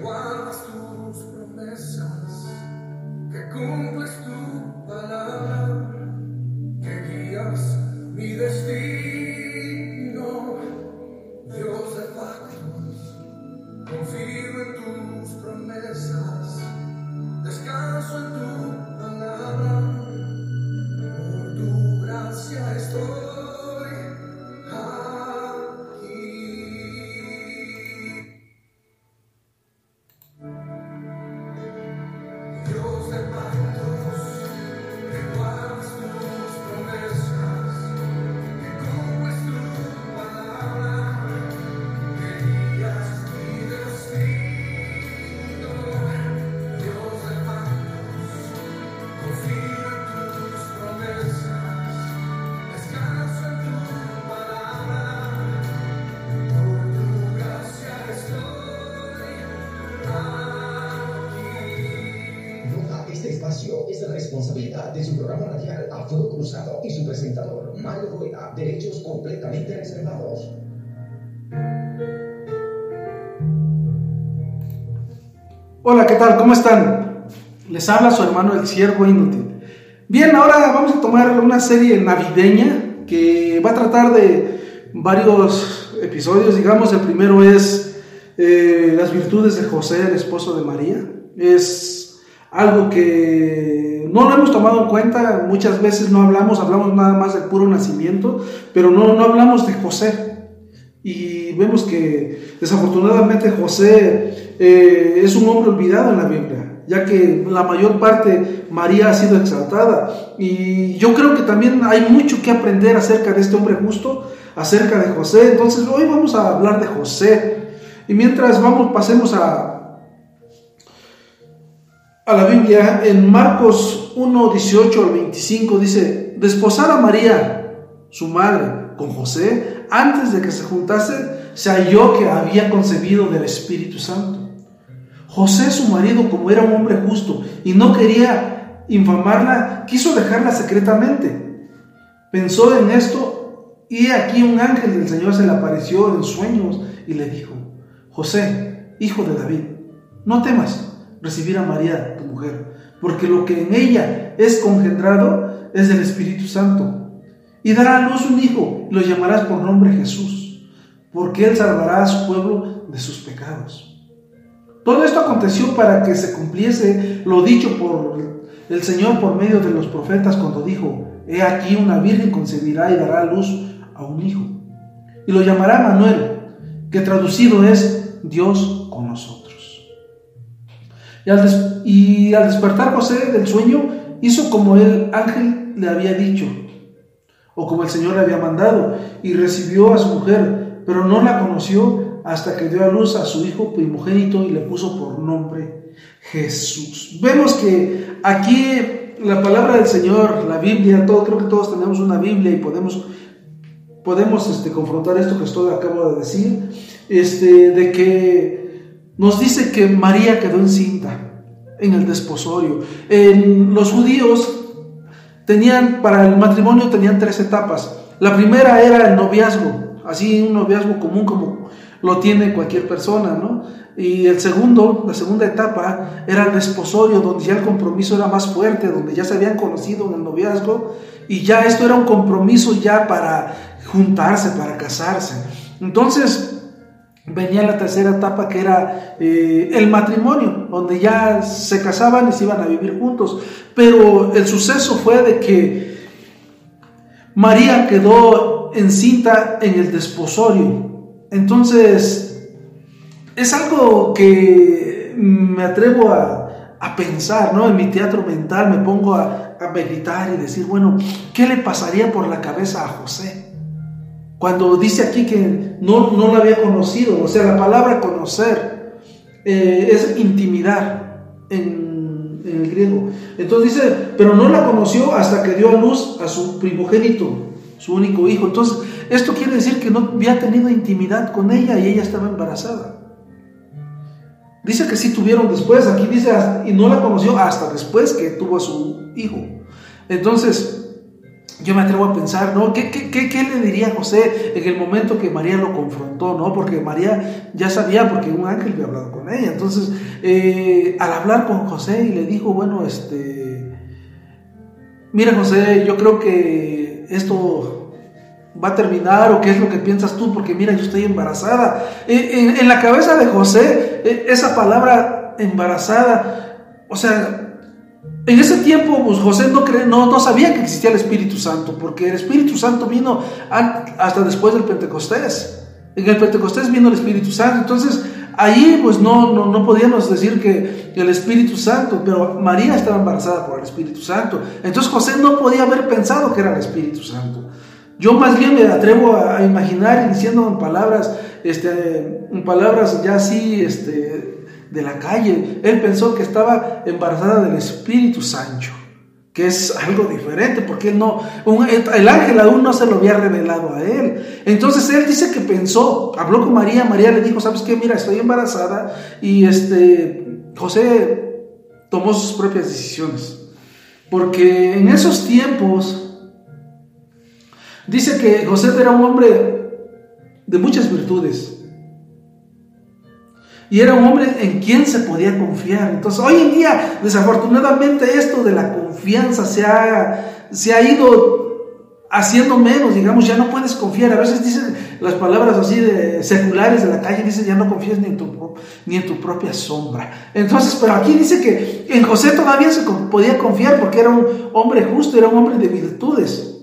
guardas tus promesas, que cumples ¿qué tal? ¿Cómo están? Les habla su hermano el Siervo Inútil. Bien, ahora vamos a tomar una serie navideña que va a tratar de varios episodios. Digamos, el primero es eh, las virtudes de José, el esposo de María. Es algo que no lo hemos tomado en cuenta, muchas veces no hablamos, hablamos nada más del puro nacimiento, pero no, no hablamos de José. Y vemos que desafortunadamente José eh, es un hombre olvidado en la Biblia, ya que la mayor parte María ha sido exaltada. Y yo creo que también hay mucho que aprender acerca de este hombre justo, acerca de José. Entonces hoy vamos a hablar de José. Y mientras vamos, pasemos a, a la Biblia, en Marcos 1, 18 al 25 dice, desposar a María, su madre, con José, antes de que se juntase, se halló que había concebido del Espíritu Santo. José, su marido, como era un hombre justo y no quería infamarla, quiso dejarla secretamente. Pensó en esto y aquí un ángel del Señor se le apareció en sueños y le dijo, José, hijo de David, no temas recibir a María, tu mujer, porque lo que en ella es congendrado es del Espíritu Santo. Y dará a luz un hijo, lo llamarás por nombre Jesús, porque él salvará a su pueblo de sus pecados. Todo esto aconteció para que se cumpliese lo dicho por el Señor por medio de los profetas cuando dijo, He aquí una virgen concebirá y dará luz a un hijo. Y lo llamará Manuel, que traducido es Dios con nosotros. Y al, y al despertar José del sueño, hizo como el ángel le había dicho, o como el Señor le había mandado, y recibió a su mujer, pero no la conoció hasta que dio a luz a su hijo primogénito y le puso por nombre Jesús. Vemos que aquí la palabra del Señor, la Biblia, todo, creo que todos tenemos una Biblia y podemos, podemos este, confrontar esto que estoy acabo de decir, este, de que nos dice que María quedó encinta en el desposorio. En los judíos tenían, para el matrimonio tenían tres etapas. La primera era el noviazgo, así un noviazgo común como lo tiene cualquier persona, ¿no? Y el segundo, la segunda etapa era el desposorio, donde ya el compromiso era más fuerte, donde ya se habían conocido en el noviazgo y ya esto era un compromiso ya para juntarse, para casarse. Entonces, venía la tercera etapa que era eh, el matrimonio, donde ya se casaban y se iban a vivir juntos. Pero el suceso fue de que María quedó encinta en el desposorio. Entonces, es algo que me atrevo a, pensar, ¿no? En mi teatro mental me pongo a, a meditar y decir, bueno, ¿qué le pasaría por la cabeza a José? Cuando dice aquí que no, no la había conocido, o sea, la palabra conocer eh, es intimidar en, en el griego. Entonces dice, pero no la conoció hasta que dio a luz a su primogénito, su único hijo. Entonces, esto quiere decir que no había tenido intimidad con ella y ella estaba embarazada. Dice que sí tuvieron después, aquí dice, y no la conoció hasta después que tuvo a su hijo. Entonces, yo me atrevo a pensar, ¿no? ¿Qué, qué, qué, le diría José en el momento que María lo confrontó, ¿no? Porque María ya sabía, porque un ángel había hablado con ella. Entonces, eh, al hablar con José y le dijo, bueno, este, mira José, yo creo que esto va a terminar o qué es lo que piensas tú, porque mira, yo estoy embarazada. En, en la cabeza de José, eh, esa palabra embarazada, o sea, en ese tiempo pues, José no, no, no, sabía que existía el Espíritu Santo, porque el Espíritu Santo vino hasta después del Pentecostés. En el Pentecostés vino el Espíritu Santo. Entonces, ahí pues no, no, no podíamos decir que el Espíritu Santo, pero María estaba embarazada por el Espíritu Santo. Entonces José no podía haber pensado que era el Espíritu Santo. Yo más bien me atrevo a, imaginar, diciendo en palabras, este, en palabras ya así, este, de la calle. Él pensó que estaba embarazada del Espíritu Sancho, que es algo diferente, porque él no, el ángel aún no se lo había revelado a él. Entonces él dice que pensó, habló con María, María le dijo, ¿sabes qué? Mira, estoy embarazada y este, José tomó sus propias decisiones. Porque en esos tiempos, dice que José era un hombre de muchas virtudes y era un hombre en quien se podía confiar. Entonces, hoy en día, desafortunadamente, esto de la confianza se ha, se ha ido haciendo menos, digamos, ya no puedes confiar. A veces dicen las palabras así de seculares de la calle, dicen ya no confías ni en tu, ni en tu propia sombra. Entonces, pero aquí dice que en José todavía se podía confiar porque era un hombre justo, era un hombre de virtudes.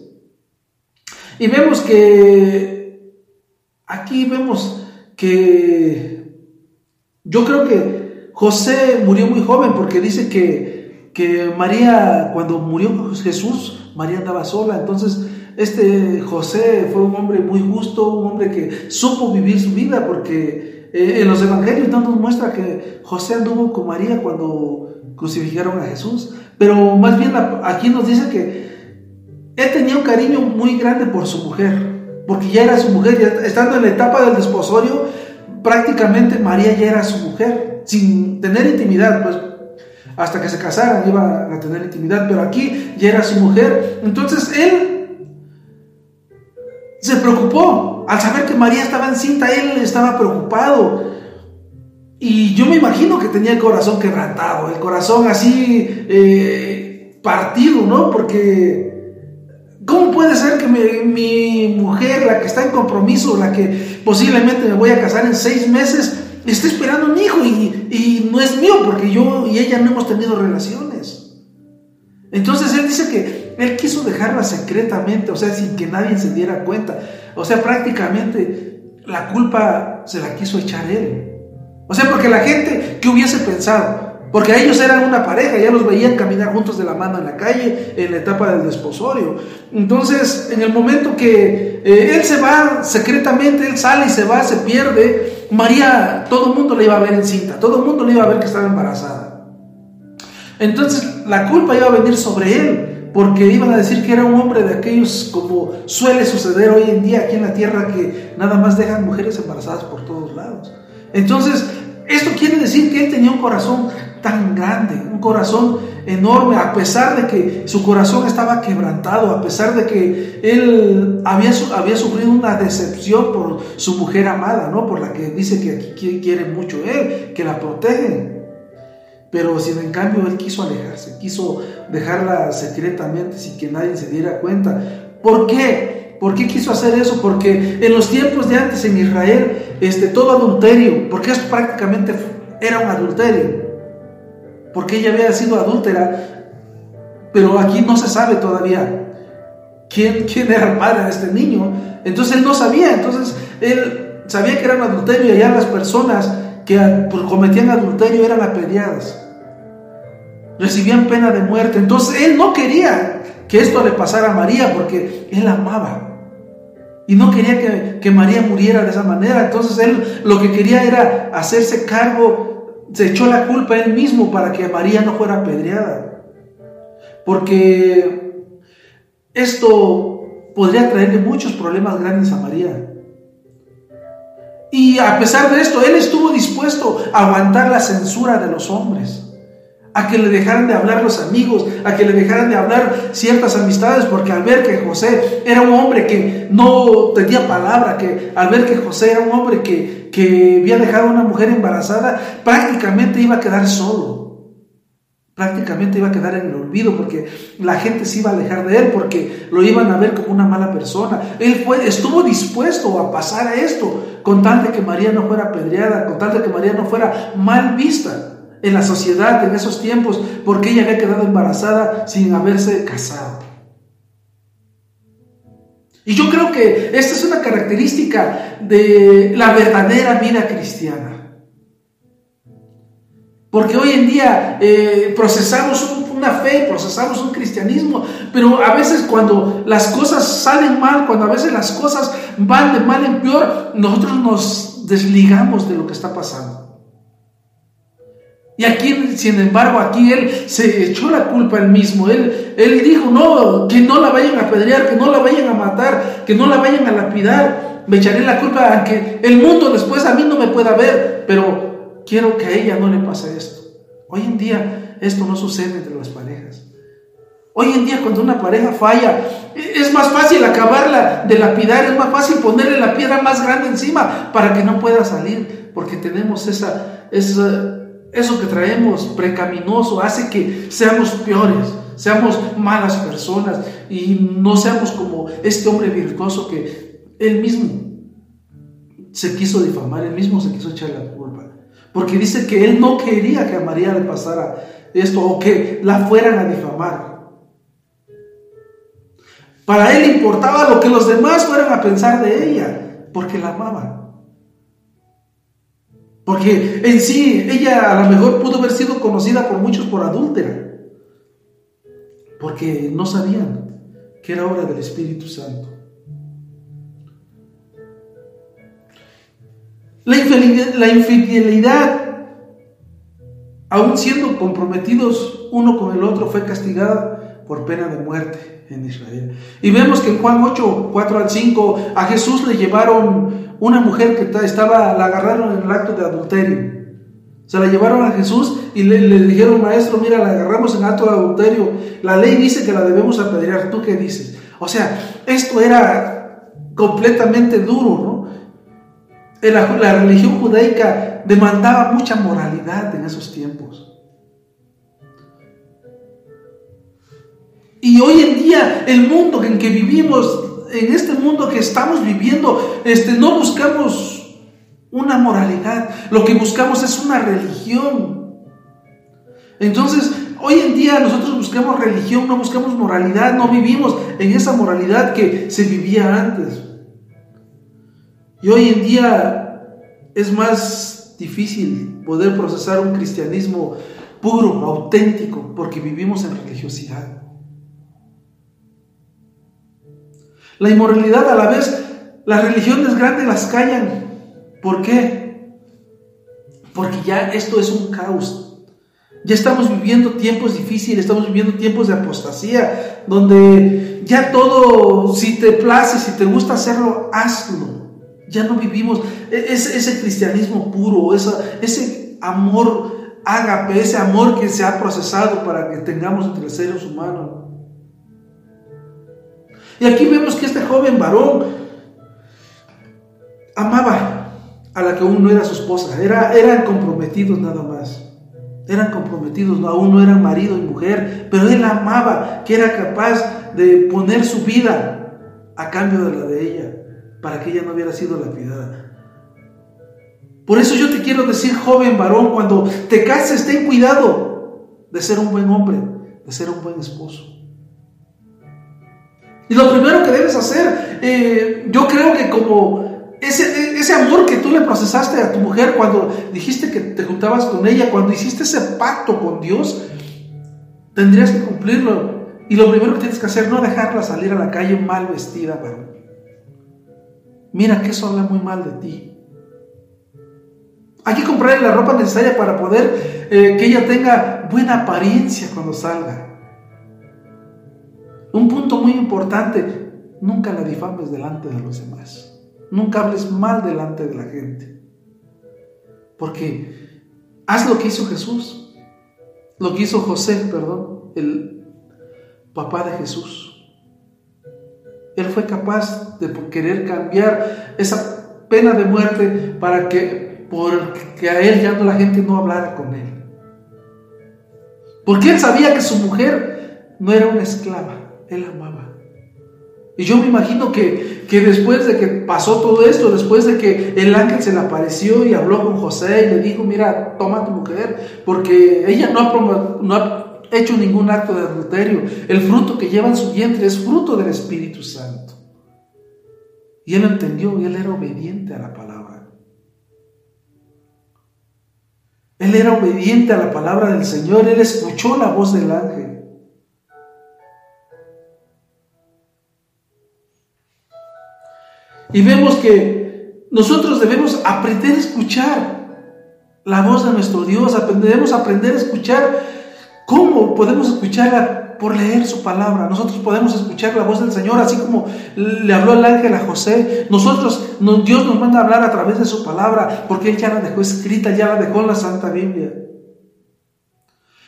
Y vemos que aquí vemos que yo creo que José murió muy joven porque dice que, que María, cuando murió Jesús, María andaba sola. Entonces, este José fue un hombre muy justo, un hombre que supo vivir su vida porque eh, en los evangelios no nos muestra que José anduvo con María cuando crucificaron a Jesús. Pero más bien aquí nos dice que él tenía un cariño muy grande por su mujer, porque ya era su mujer, ya estando en la etapa del desposorio, prácticamente María ya era su mujer, sin tener intimidad, pues hasta que se casaran iba a tener intimidad, pero aquí ya era su mujer. Entonces él se preocupó al saber que María estaba encinta, él estaba preocupado. Y yo me imagino que tenía el corazón quebrantado, el corazón así eh, partido, ¿no? Porque ¿Cómo puede ser que mi, mujer, la que está en compromiso, la que posiblemente me voy a casar en seis meses, esté esperando un hijo y, y, no es mío porque yo y ella no hemos tenido relaciones? Entonces él dice que él quiso dejarla secretamente, o sea, sin que nadie se diera cuenta. O sea, prácticamente la culpa se la quiso echar él. O sea, porque la gente, ¿qué hubiese pensado? Porque ellos eran una pareja, ya los veían caminar juntos de la mano en la calle en la etapa del desposorio. Entonces, en el momento que eh, él se va secretamente, él sale y se va, se pierde, María, todo el mundo le iba a ver encinta, todo el mundo le iba a ver que estaba embarazada. Entonces, la culpa iba a venir sobre él, porque iban a decir que era un hombre de aquellos como suele suceder hoy en día aquí en la tierra, que nada más dejan mujeres embarazadas por todos lados. Entonces, esto quiere decir que él tenía un corazón grande, un corazón enorme, a pesar de que su corazón estaba quebrantado, a pesar de que él había, había sufrido una decepción por su mujer amada, ¿no? Por la que dice que quiere mucho él, que la protege. Pero si en cambio él quiso alejarse, quiso dejarla secretamente sin que nadie se diera cuenta. ¿Por qué? ¿Por qué quiso hacer eso? Porque en los tiempos de antes en Israel, este, todo adulterio, porque esto prácticamente era un adulterio, porque ella había sido adúltera, pero aquí no se sabe todavía quién, quién era el padre de este niño. Entonces él no sabía, entonces él sabía que era un adulterio y allá las personas que pues, cometían adulterio eran apedreadas, recibían pena de muerte. Entonces él no quería que esto le pasara a María porque él amaba. Y no quería que, que, María muriera de esa manera. Entonces él lo que quería era hacerse cargo se echó la culpa él mismo para que María no fuera apedreada. Porque esto podría traerle muchos problemas grandes a María. Y a pesar de esto, él estuvo dispuesto a aguantar la censura de los hombres, a que le dejaran de hablar los amigos, a que le dejaran de hablar ciertas amistades, porque al ver que José era un hombre que no tenía palabra, que al ver que José era un hombre que, que había dejado a una mujer embarazada, prácticamente iba a quedar solo. Prácticamente iba a quedar en el olvido porque la gente se iba a alejar de él porque lo iban a ver como una mala persona. Él fue, estuvo dispuesto a pasar a esto con tal de que María no fuera apedreada, con tal de que María no fuera mal vista en la sociedad en esos tiempos porque ella había quedado embarazada sin haberse casado. Y yo creo que esta es una característica de la verdadera vida cristiana. Porque hoy en día eh, procesamos una fe, procesamos un cristianismo, pero a veces cuando las cosas salen mal, cuando a veces las cosas van de mal en peor, nosotros nos desligamos de lo que está pasando. Y aquí, sin embargo, aquí él se echó la culpa él mismo. Él, él dijo, no, que no la vayan a apedrear, que no la vayan a matar, que no la vayan a lapidar. Me echaré la culpa a que el mundo después a mí no me pueda ver, pero quiero que a ella no le pase esto. Hoy en día esto no sucede entre las parejas. Hoy en día cuando una pareja falla, es más fácil acabarla de lapidar, es más fácil ponerle la piedra más grande encima para que no pueda salir, porque tenemos esa, esa eso que traemos precaminoso hace que seamos peores, seamos malas personas y no seamos como este hombre virtuoso que él mismo se quiso difamar, él mismo se quiso echar la culpa. Porque dice que él no quería que a María le pasara esto o que la fueran a difamar. Para él importaba lo que los demás fueran a pensar de ella, porque la amaban. Porque en sí ella a lo mejor pudo haber sido conocida por muchos por adúltera. Porque no sabían que era obra del Espíritu Santo. La infidelidad, la infidelidad, aún siendo comprometidos uno con el otro, fue castigada por pena de muerte en Israel. Y vemos que en Juan 8, 4 al 5, a Jesús le llevaron una mujer que estaba, la agarraron en el acto de adulterio. Se la llevaron a Jesús y le, dijeron, maestro, mira, la agarramos en acto de adulterio. La ley dice que la debemos apedrear. ¿Tú qué dices? O sea, esto era completamente duro, ¿no? La, la religión judaica demandaba mucha moralidad en esos tiempos. Y hoy en día el mundo en que vivimos en este mundo que estamos viviendo, este, no buscamos una moralidad, lo que buscamos es una religión. Entonces, hoy en día nosotros buscamos religión, no buscamos moralidad, no vivimos en esa moralidad que se vivía antes. Y hoy en día es más difícil poder procesar un cristianismo puro, auténtico, porque vivimos en religiosidad. La inmoralidad a la vez, las religiones grandes las callan. ¿Por qué? Porque ya esto es un caos. Ya estamos viviendo tiempos difíciles, estamos viviendo tiempos de apostasía, donde ya todo, si te place, si te gusta hacerlo, hazlo. Ya no vivimos ese, ese cristianismo puro, ese amor ágape, ese amor que se ha procesado para que tengamos entre seres humanos. Y aquí vemos que este joven varón amaba a la que aún no era su esposa, era, eran comprometidos nada más. Eran comprometidos, aún no eran marido y mujer, pero él amaba, que era capaz de poner su vida a cambio de la de ella, para que ella no hubiera sido lapidada. Por eso yo te quiero decir, joven varón, cuando te cases, ten cuidado de ser un buen hombre, de ser un buen esposo. Y lo primero que debes hacer, eh, yo creo que como ese, ese amor que tú le procesaste a tu mujer cuando dijiste que te juntabas con ella, cuando hiciste ese pacto con Dios, tendrías que cumplirlo. Y lo primero que tienes que hacer, no dejarla salir a la calle mal vestida, pero mira que eso habla muy mal de ti. Hay que comprarle la ropa necesaria para poder eh, que ella tenga buena apariencia cuando salga. Un punto muy importante, nunca la difames delante de los demás. Nunca hables mal delante de la gente. Porque haz lo que hizo Jesús. lo que hizo José, perdón, el papá de Jesús. Él fue capaz de querer cambiar esa pena de muerte para que, a él ya no la gente no hablara con él. Porque él sabía que su mujer no era una esclava, él amaba. Y yo me imagino que, que, después de que pasó todo esto, después de que el ángel se le apareció y habló con José y le dijo, mira, toma tu mujer, porque ella no ha, hecho ningún acto de adulterio. El fruto que lleva en su vientre es fruto del Espíritu Santo. Y él entendió él era obediente a la palabra. Él era obediente a la palabra del Señor, él escuchó la voz del ángel. Y vemos que nosotros debemos aprender a escuchar la voz de nuestro Dios, debemos aprender a escuchar ¿Cómo podemos escucharla? Por leer su palabra. Nosotros podemos escuchar la voz del Señor, así como le habló el ángel a José. Nosotros, Dios nos manda a hablar a través de su palabra, porque Él ya la dejó escrita, ya la dejó en la Santa Biblia.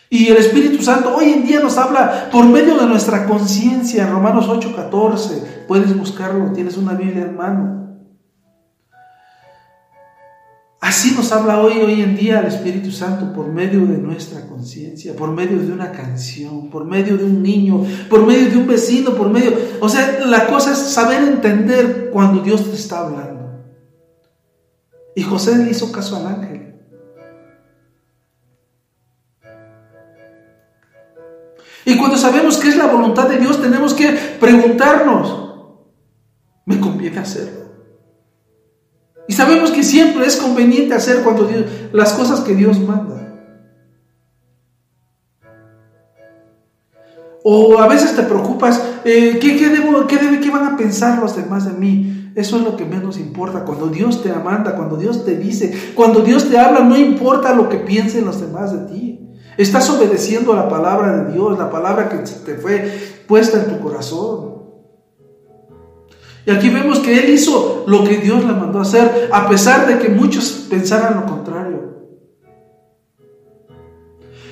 Y el Espíritu Santo hoy en día nos habla por medio de nuestra conciencia. En Romanos 8:14, puedes buscarlo, tienes una Biblia en mano. Así nos habla hoy, hoy en día el Espíritu Santo por medio de nuestra conciencia, por medio de una canción, por medio de un niño, por medio de un vecino, por medio... O sea, la cosa es saber entender cuando Dios te está hablando. Y José le hizo caso al ángel. Y cuando sabemos qué es la voluntad de Dios, tenemos que preguntarnos, ¿me conviene hacerlo? Y sabemos que siempre es conveniente hacer cuando Dios, las cosas que Dios manda. O a veces te preocupas, eh, ¿qué, debo, qué, ¿qué van a pensar los demás de mí? Eso es lo que menos importa. Cuando Dios te manda, cuando Dios te dice, cuando Dios te habla, no importa lo que piensen los demás de ti. Estás obedeciendo a la palabra de Dios, la palabra que te fue puesta en tu corazón. Y aquí vemos que él hizo lo que Dios le mandó hacer, a pesar de que muchos pensaran lo contrario.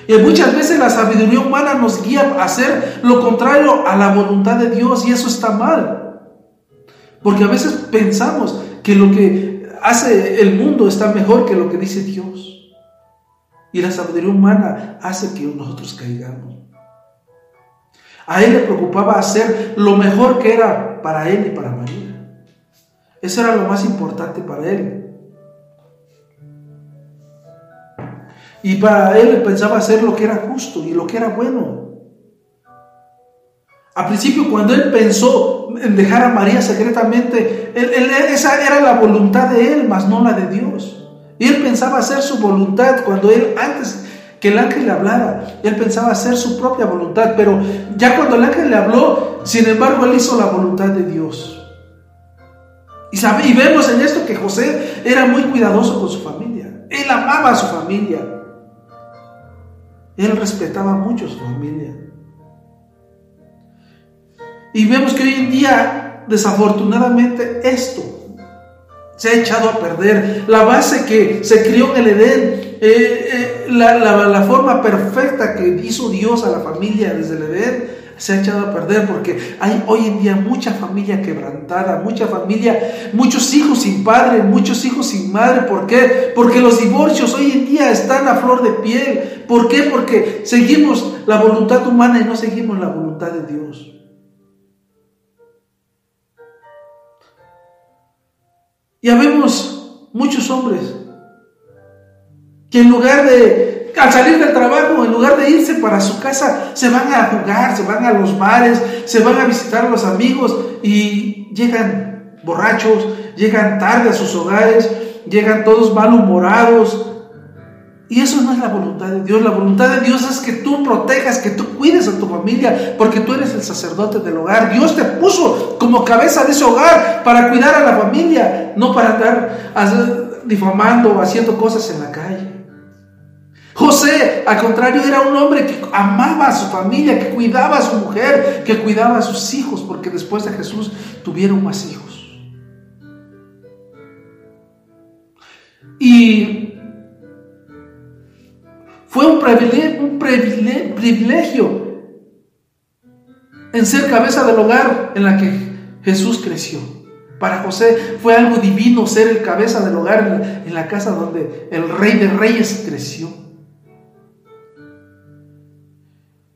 Y muchas veces la sabiduría humana nos guía a hacer lo contrario a la voluntad de Dios y eso está mal. Porque a veces pensamos que lo que hace el mundo está mejor que lo que dice Dios. Y la sabiduría humana hace que nosotros caigamos. A él le preocupaba hacer lo mejor que era para él y para María. Eso era lo más importante para él. Y para él pensaba hacer lo que era justo y lo que era bueno. Al principio, cuando él pensó en dejar a María secretamente, esa era la voluntad de él, mas no la de Dios. Y él pensaba hacer su voluntad cuando él antes que el ángel le hablara. Él pensaba hacer su propia voluntad, pero ya cuando el ángel le habló, sin embargo, él hizo la voluntad de Dios. Y, y vemos en esto que José era muy cuidadoso con su familia. Él amaba a su familia. Él respetaba mucho a su familia. Y vemos que hoy en día, desafortunadamente, esto se ha echado a perder. La base que se crió en el Edén, eh, eh, la, forma perfecta que hizo Dios a la familia desde el Edén, se ha echado a perder porque hay hoy en día mucha familia quebrantada, mucha familia, muchos hijos sin padre, muchos hijos sin madre. ¿Por qué? Porque los divorcios hoy en día están a flor de piel. ¿Por qué? Porque seguimos la voluntad humana y no seguimos la voluntad de Dios. Ya vemos muchos hombres que en lugar de, al salir del trabajo, en lugar de irse para su casa, se van a jugar, se van a los bares, se van a visitar a los amigos y llegan borrachos, llegan tarde a sus hogares, llegan todos malhumorados. Y eso no es la voluntad de Dios. La voluntad de Dios es que tú protejas, que tú cuides a tu familia, porque tú eres el sacerdote del hogar. Dios te puso como cabeza de ese hogar para cuidar a la familia, no para andar difamando o haciendo cosas en la calle. José, al contrario, era un hombre que amaba a su familia, que cuidaba a su mujer, que cuidaba a sus hijos, porque después de Jesús tuvieron más hijos. Y fue un, privile- un privile- privilegio en ser cabeza del hogar en la que Jesús creció. Para José fue algo divino ser el cabeza del hogar en la, casa donde el rey de reyes creció.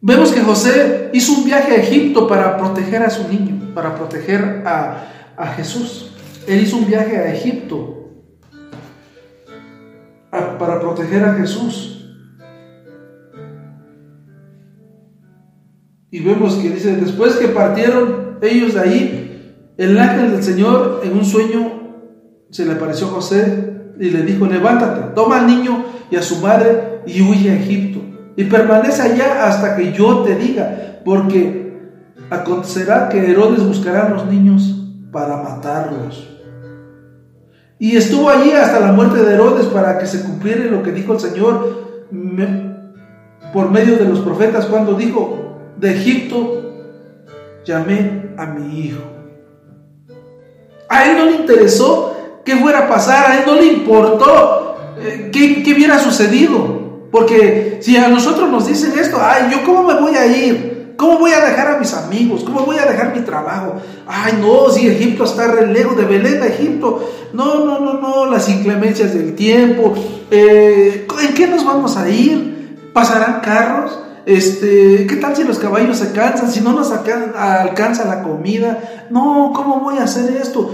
Vemos que José hizo un viaje a Egipto para proteger a su niño, para proteger a, a Jesús. Él hizo un viaje a Egipto para proteger a Jesús. Y vemos que dice, después que partieron ellos de ahí, el ángel del Señor en un sueño se le apareció a José y le dijo, levántate, toma al niño y a su madre y huye a Egipto. Y permanece allá hasta que yo te diga, porque acontecerá que Herodes buscará a los niños para matarlos. Y estuvo allí hasta la muerte de Herodes para que se cumpliera lo que dijo el Señor por medio de los profetas cuando dijo, de Egipto llamé a mi hijo. A él no le interesó qué fuera a pasar, a él no le importó eh, qué, qué hubiera sucedido. Porque si a nosotros nos dicen esto, ay, yo cómo me voy a ir, cómo voy a dejar a mis amigos, cómo voy a dejar mi trabajo. Ay, no, si Egipto está re lejos de Belén a Egipto. No, no, no, no, las inclemencias del tiempo. eh, ¿En qué nos vamos a ir? ¿Pasarán carros? Este, ¿qué tal si los caballos se cansan? Si no nos alcan- alcanza la comida. No, ¿cómo voy a hacer esto?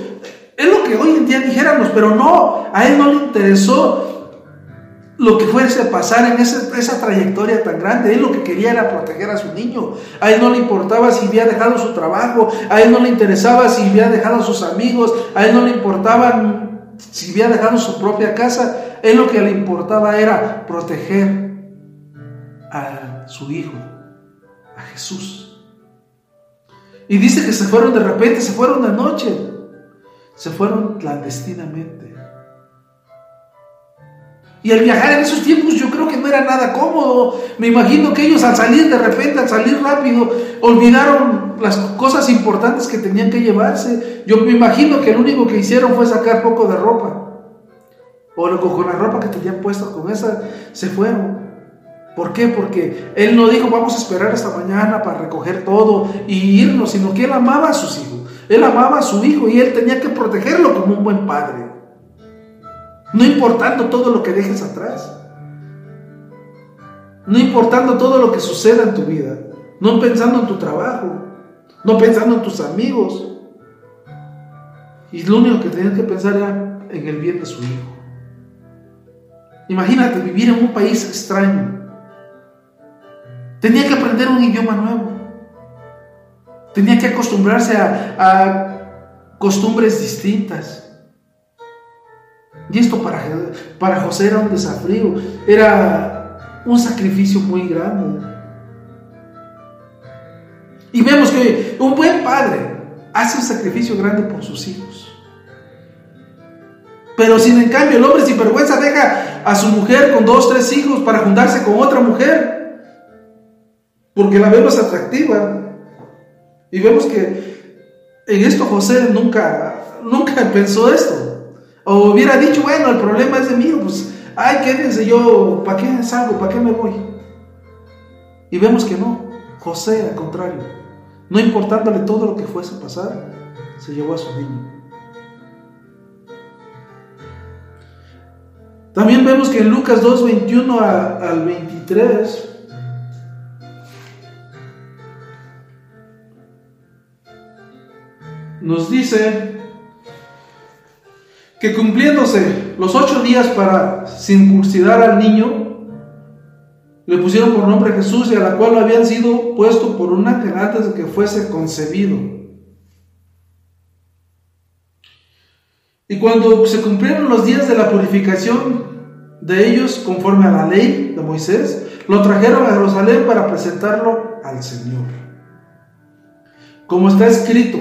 Es lo que hoy en día dijéramos, pero no, a él no le interesó lo que fuese a pasar en ese- esa trayectoria tan grande. Él lo que quería era proteger a su niño. A él no le importaba si había dejado su trabajo, a él no le interesaba si había dejado sus amigos, a él no le importaba si había dejado su propia casa. Él lo que le importaba era proteger a su hijo, a Jesús. Y dice que se fueron de repente, se fueron de noche, se fueron clandestinamente. Y al viajar en esos tiempos yo creo que no era nada cómodo. Me imagino que ellos al salir de repente, al salir rápido, olvidaron las cosas importantes que tenían que llevarse. Yo me imagino que lo único que hicieron fue sacar poco de ropa. O lo- con la ropa que tenían puesta, con esa se fueron. ¿Por qué? Porque él no dijo vamos a esperar hasta mañana para recoger todo y irnos, sino que él amaba a sus hijos. Él amaba a su hijo y él tenía que protegerlo como un buen padre. No importando todo lo que dejes atrás. No importando todo lo que suceda en tu vida. No pensando en tu trabajo. No pensando en tus amigos. Y lo único que tenías que pensar era en el bien de su hijo. Imagínate vivir en un país extraño. Tenía que aprender un idioma nuevo. Tenía que acostumbrarse a, a costumbres distintas. Y esto para, para José era un desafío, era un sacrificio muy grande. Y vemos que un buen padre hace un sacrificio grande por sus hijos. Pero sin en cambio el hombre sin vergüenza deja a su mujer con dos, tres hijos para juntarse con otra mujer. Porque la vemos atractiva. Y vemos que en esto José nunca, nunca pensó esto. O hubiera dicho, bueno, el problema es de mí, pues, ay, quédense yo, ¿para qué salgo? ¿Para qué me voy? Y vemos que no. José, al contrario, no importándole todo lo que fuese a pasar, se llevó a su niño. También vemos que en Lucas 2, 21 a- al 23, nos dice que cumpliéndose los ocho días para circuncidar al niño, le pusieron por nombre Jesús y a la cual lo habían sido puesto por un ángel antes de que fuese concebido. Y cuando se cumplieron los días de la purificación de ellos conforme a la ley de Moisés, lo trajeron a Jerusalén para presentarlo al Señor. Como está escrito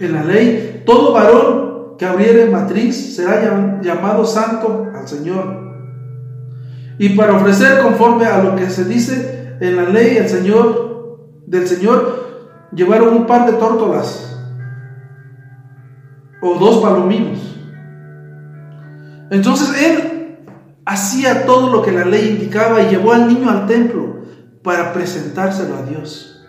en la ley, todo varón que abriere matriz será llam- llamado santo al Señor. Y para ofrecer conforme a lo que se dice en la ley el Señor del Señor, llevaron un par de tórtolas o dos palominos. Entonces él hacía todo lo que la ley indicaba y llevó al niño al templo para presentárselo a Dios.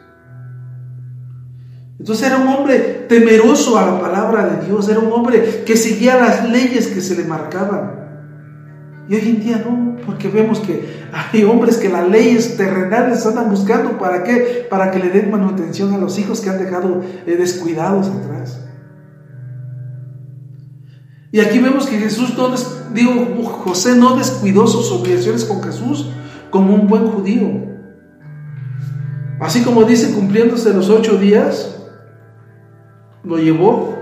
Entonces era un hombre temeroso a la palabra de Dios, era un hombre que seguía las leyes que se le marcaban. Y hoy en día no, porque vemos que hay hombres que las leyes terrenales andan buscando para qué, para que le den manutención a los hijos que han dejado eh, descuidados atrás. Y aquí vemos que Jesús no, digo, José no descuidó sus obligaciones con Jesús como un buen judío. Así como dice, cumpliéndose los ocho días, lo llevó,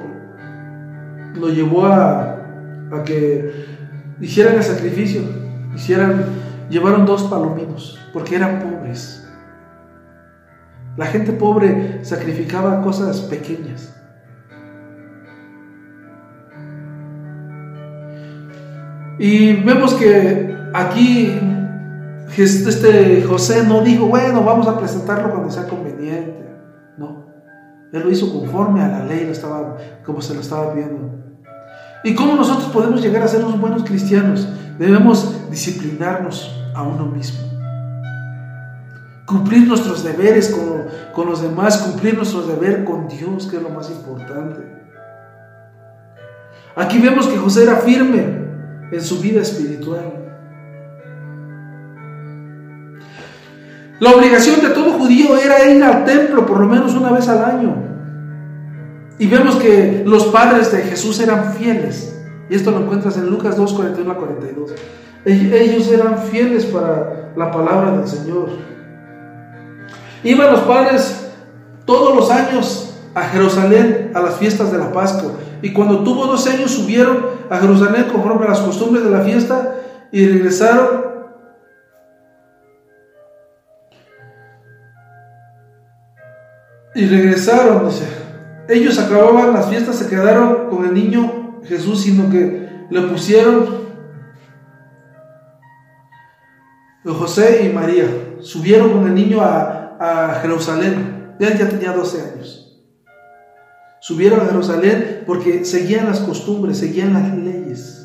lo llevó a, a que hicieran el sacrificio, hicieran, llevaron dos palominos, porque eran pobres. La gente pobre sacrificaba cosas pequeñas. Y vemos que aquí este José no dijo, bueno, vamos a presentarlo cuando sea conveniente. Él lo hizo conforme a la ley, lo estaba, como se lo estaba pidiendo. ¿Y cómo nosotros podemos llegar a ser unos buenos cristianos? Debemos disciplinarnos a uno mismo. Cumplir nuestros deberes con, con los demás, cumplir nuestros deberes con Dios, que es lo más importante. Aquí vemos que José era firme en su vida espiritual. La obligación de todo judío era ir al templo por lo menos una vez al año. Y vemos que los padres de Jesús eran fieles. Y esto lo encuentras en Lucas 2, 41 a 42. Ellos eran fieles para la palabra del Señor. Iban los padres todos los años a Jerusalén a las fiestas de la Pascua. Y cuando tuvo dos años subieron a Jerusalén conforme a las costumbres de la fiesta y regresaron. Y regresaron, dice. Ellos acababan las fiestas, se quedaron con el niño Jesús, sino que le pusieron José y María. Subieron con el niño a, a Jerusalén. Él ya tenía 12 años. Subieron a Jerusalén porque seguían las costumbres, seguían las leyes.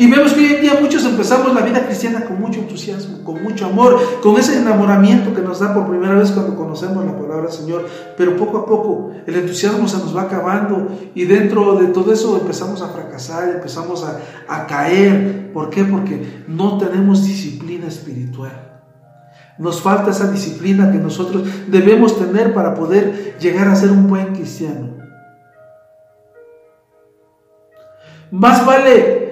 Y vemos que hoy en día muchos empezamos la vida cristiana con mucho entusiasmo, con mucho amor, con ese enamoramiento que nos da por primera vez cuando conocemos la palabra del Señor. Pero poco a poco el entusiasmo se nos va acabando y dentro de todo eso empezamos a fracasar, empezamos a, a caer. ¿Por qué? Porque no tenemos disciplina espiritual. Nos falta esa disciplina que nosotros debemos tener para poder llegar a ser un buen cristiano. Más vale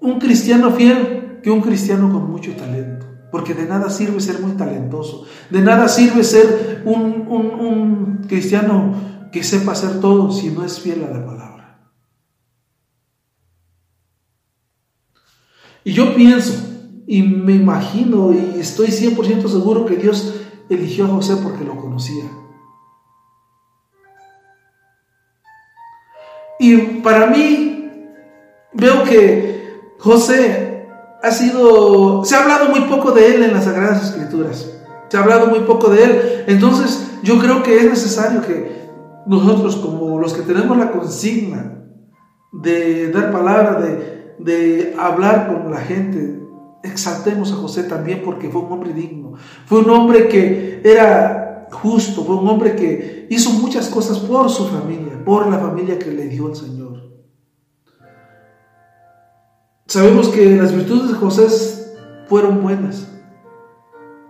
un cristiano fiel que un cristiano con mucho talento. Porque de nada sirve ser muy talentoso. De nada sirve ser un, un cristiano que sepa hacer todo si no es fiel a la palabra. Y yo pienso y me imagino y estoy 100% seguro que Dios eligió a José porque lo conocía. Y para mí, veo que José ha sido, se ha hablado muy poco de él en las Sagradas Escrituras. Se ha hablado muy poco de él. Entonces, yo creo que es necesario que nosotros, como los que tenemos la consigna de dar palabra, de, de hablar con la gente, exaltemos a José también porque fue un hombre digno, fue un hombre que era justo, fue un hombre que hizo muchas cosas por su familia, por la familia que le dio el Señor. Sabemos que las virtudes de José fueron buenas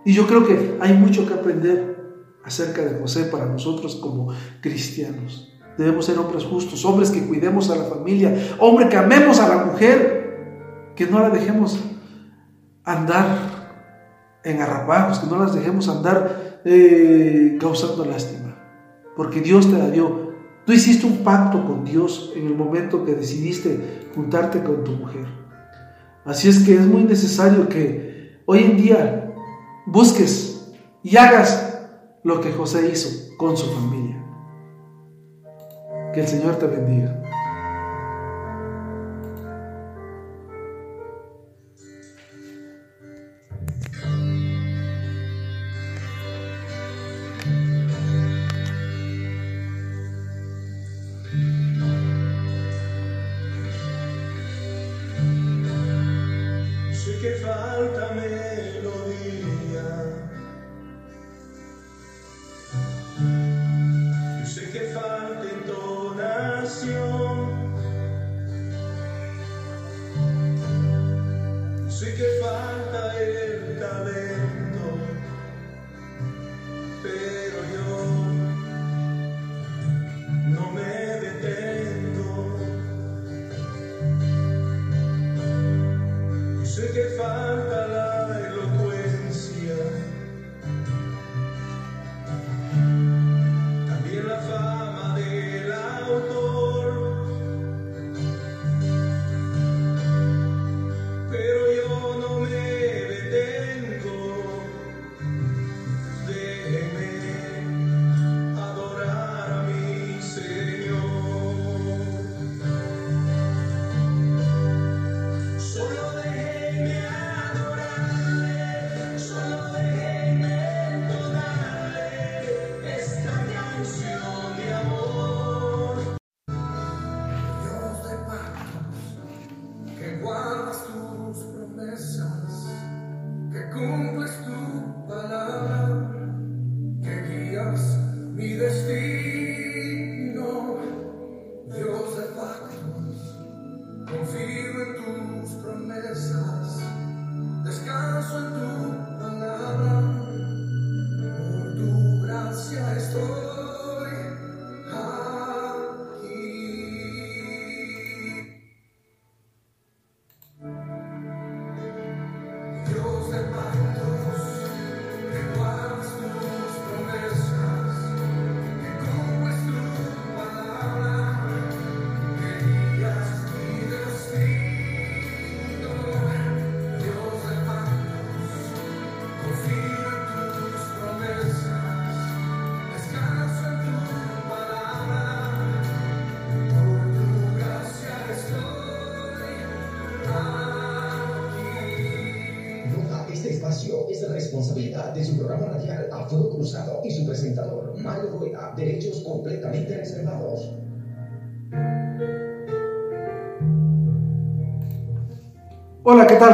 y yo creo que hay mucho que aprender acerca de José para nosotros como cristianos. Debemos ser hombres justos, hombres que cuidemos a la familia, hombres que amemos a la mujer, que no la dejemos andar en arrapajos, que no las dejemos andar eh, causando lástima. Porque Dios te la dio. Tú hiciste un pacto con Dios en el momento que decidiste juntarte con tu mujer. Así es que es muy necesario que hoy en día busques y hagas lo que José hizo con su familia. Que el Señor te bendiga.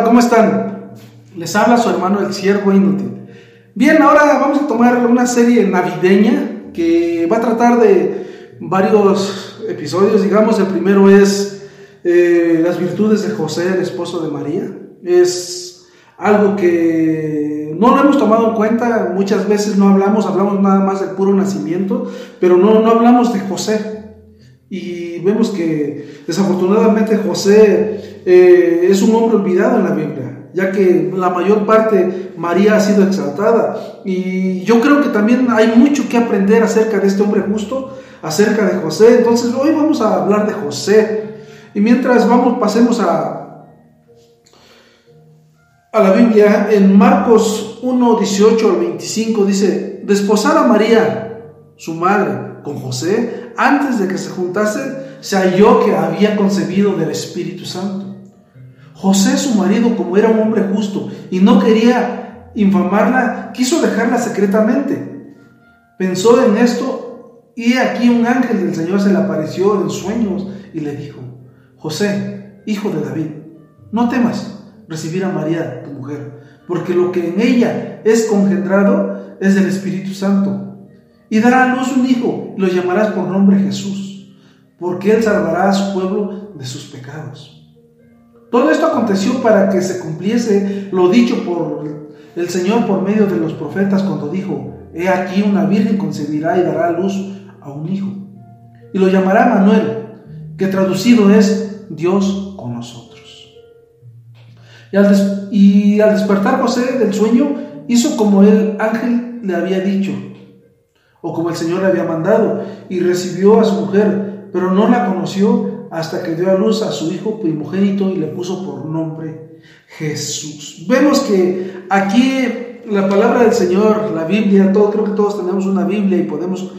¿Cómo están? Les habla su hermano el Ciervo Inútil. Bien, ahora vamos a tomar una serie navideña que va a tratar de varios episodios. Digamos, el primero es eh, las virtudes de José, el esposo de María. Es algo que no lo hemos tomado en cuenta, muchas veces no hablamos, hablamos nada más del puro nacimiento, pero no, no hablamos de José. Y vemos que desafortunadamente José eh, es un hombre olvidado en la Biblia, ya que la mayor parte María ha sido exaltada. Y yo creo que también hay mucho que aprender acerca de este hombre justo, acerca de José. Entonces hoy vamos a hablar de José. Y mientras vamos, pasemos a, a la Biblia, en Marcos 1, 18 al 25 dice, desposar a María, su madre, con José, antes de que se juntase, se halló que había concebido del Espíritu Santo. José, su marido, como era un hombre justo y no quería infamarla, quiso dejarla secretamente. Pensó en esto y aquí un ángel del Señor se le apareció en sueños y le dijo, José, hijo de David, no temas recibir a María, tu mujer, porque lo que en ella es congendrado es del Espíritu Santo. Y dará a luz un hijo, y lo llamarás por nombre Jesús, porque él salvará a su pueblo de sus pecados. Todo esto aconteció para que se cumpliese lo dicho por el Señor por medio de los profetas cuando dijo, He aquí una virgen concebirá y dará a luz a un hijo. Y lo llamará Manuel, que traducido es Dios con nosotros. Y al, y al despertar José del sueño, hizo como el ángel le había dicho, o como el Señor le había mandado, y recibió a su mujer, pero no la conoció hasta que dio a luz a su hijo primogénito y le puso por nombre Jesús. Vemos que aquí la palabra del Señor, la Biblia, todo, creo que todos tenemos una Biblia y podemos,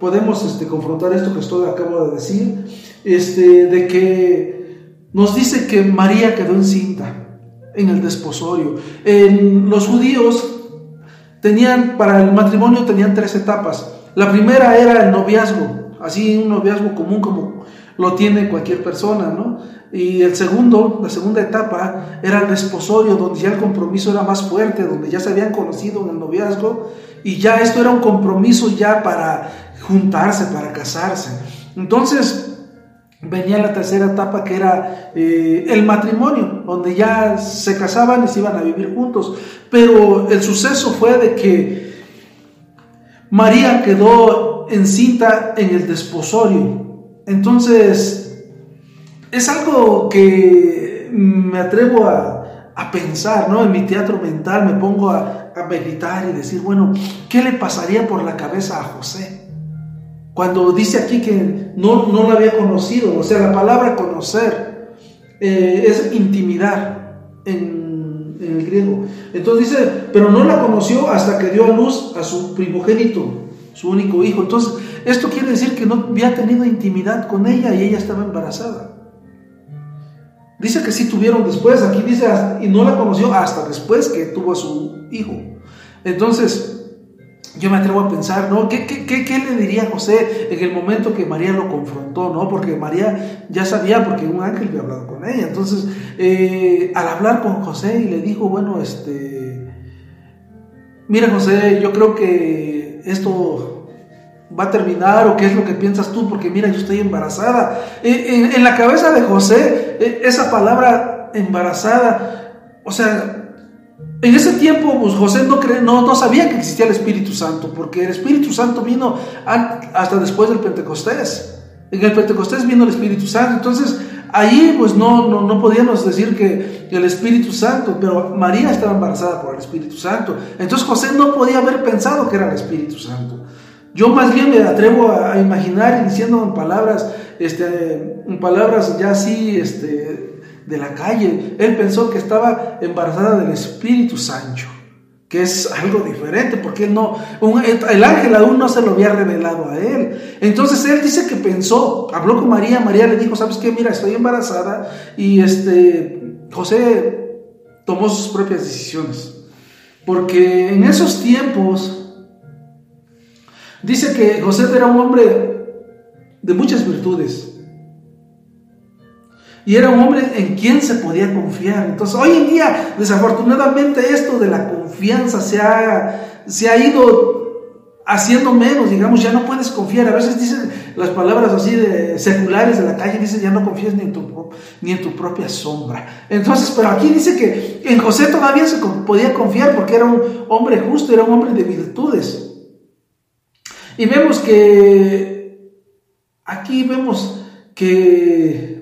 podemos este, confrontar esto que estoy, acabo de decir, este, de que nos dice que María quedó encinta en el desposorio. En los judíos tenían, para el matrimonio tenían tres etapas. La primera era el noviazgo, así un noviazgo común como lo tiene cualquier persona, ¿no? Y el segundo, la segunda etapa era el desposorio, donde ya el compromiso era más fuerte, donde ya se habían conocido en el noviazgo y ya esto era un compromiso ya para juntarse, para casarse. Entonces, venía la tercera etapa que era eh, el matrimonio, donde ya se casaban y se iban a vivir juntos. Pero el suceso fue de que María quedó encinta en el desposorio. Entonces, es algo que me atrevo a, pensar, ¿no? En mi teatro mental me pongo a, a meditar y decir, bueno, ¿qué le pasaría por la cabeza a José? Cuando dice aquí que no, no la había conocido, o sea, la palabra conocer eh, es intimidar en, en, el griego. Entonces dice, pero no la conoció hasta que dio a luz a su primogénito, su único hijo. Entonces, esto quiere decir que no había tenido intimidad con ella y ella estaba embarazada. Dice que sí tuvieron después, aquí dice, y no la conoció hasta después que tuvo a su hijo. Entonces, yo me atrevo a pensar, ¿no? ¿Qué, qué, le diría José en el momento que María lo confrontó, ¿no? Porque María ya sabía, porque un ángel había hablado con ella. Entonces, eh, al hablar con José y le dijo, bueno, este, mira José, yo creo que esto va a terminar o qué es lo que piensas tú, porque mira, yo estoy embarazada. En, en la cabeza de José, e, esa palabra embarazada, o sea, en ese tiempo pues, José no, no, no, sabía que existía el Espíritu Santo, porque el Espíritu Santo vino hasta después del Pentecostés. En el Pentecostés vino el Espíritu Santo. Entonces, ahí pues no, no, no podíamos decir que el Espíritu Santo, pero María estaba embarazada por el Espíritu Santo. Entonces José no podía haber pensado que era el Espíritu Santo. Yo más bien me atrevo a, imaginar diciendo en palabras, este, en palabras ya así, este, de la calle. Él pensó que estaba embarazada del Espíritu Sancho, que es algo diferente, porque no, el ángel aún no se lo había revelado a él. Entonces él dice que pensó, habló con María, María le dijo, ¿sabes qué? Mira, estoy embarazada y este, José tomó sus propias decisiones. Porque en esos tiempos, dice que José era un hombre de muchas virtudes y era un hombre en quien se podía confiar. Entonces, hoy en día, desafortunadamente, esto de la confianza se ha, se ha ido haciendo menos, digamos, ya no puedes confiar. A veces dicen las palabras así de seculares de la calle, dicen ya no confías ni en tu, ni en tu propia sombra. Entonces, pero aquí dice que en José todavía se podía confiar porque era un hombre justo, era un hombre de virtudes. Y vemos que aquí vemos que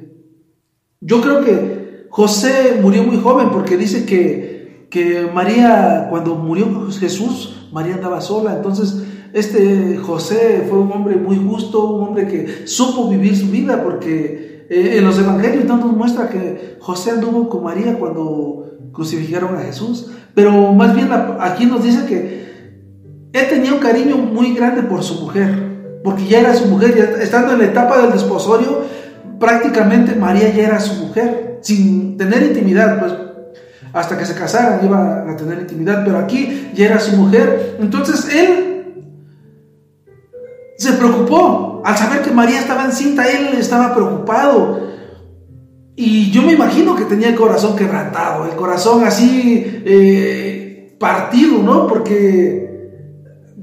yo creo que José murió muy joven porque dice que, que María, cuando murió Jesús, María andaba sola. Entonces, este José fue un hombre muy justo, un hombre que supo vivir su vida porque eh, en los evangelios no nos muestra que José anduvo con María cuando crucificaron a Jesús. Pero más bien aquí nos dice que él tenía un cariño muy grande por su mujer, porque ya era su mujer, ya estando en la etapa del desposorio, prácticamente María ya era su mujer, sin tener intimidad, pues hasta que se casaran iba a tener intimidad, pero aquí ya era su mujer. Entonces él se preocupó al saber que María estaba encinta, él estaba preocupado. Y yo me imagino que tenía el corazón quebrantado, el corazón así eh, partido, ¿no? Porque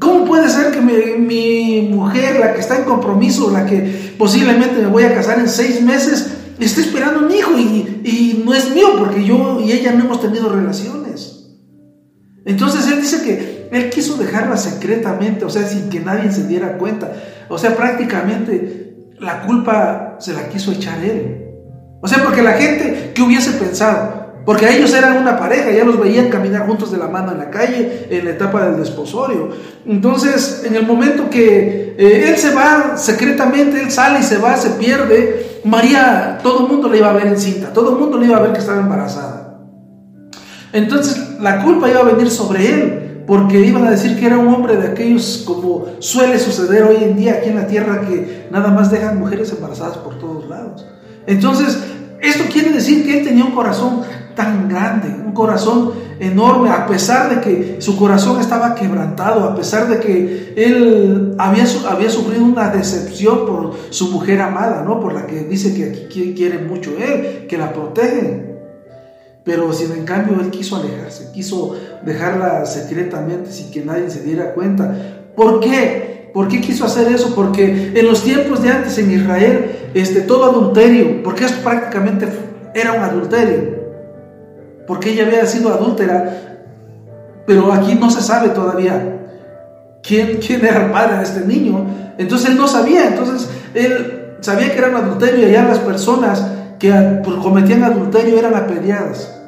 ¿Cómo puede ser que mi, mujer, la que está en compromiso, la que posiblemente me voy a casar en seis meses, esté esperando un hijo y, y, no es mío porque yo y ella no hemos tenido relaciones? Entonces él dice que él quiso dejarla secretamente, o sea, sin que nadie se diera cuenta. O sea, prácticamente la culpa se la quiso echar él. O sea, porque la gente, ¿qué hubiese pensado? Porque ellos eran una pareja, ya los veían caminar juntos de la mano en la calle en la etapa del desposorio. Entonces, en el momento que eh, él se va secretamente, él sale y se va, se pierde, María, todo el mundo le iba a ver encinta, todo el mundo le iba a ver que estaba embarazada. Entonces, la culpa iba a venir sobre él, porque iban a decir que era un hombre de aquellos como suele suceder hoy en día aquí en la tierra, que nada más dejan mujeres embarazadas por todos lados. Entonces, esto quiere decir que él tenía un corazón tan grande, un corazón enorme, a pesar de que su corazón estaba quebrantado, a pesar de que él había, había sufrido una decepción por su mujer amada, ¿no? Por la que dice que quiere mucho él, que la protege. Pero si en cambio él quiso alejarse, quiso dejarla secretamente sin que nadie se diera cuenta. ¿Por qué? ¿Por qué quiso hacer eso? Porque en los tiempos de antes en Israel este, todo adulterio, porque esto prácticamente era un adulterio, porque ella había sido adúltera, pero aquí no se sabe todavía quién, quién era padre de este niño. Entonces él no sabía, entonces él sabía que era un adulterio y allá las personas que cometían adulterio eran apedreadas,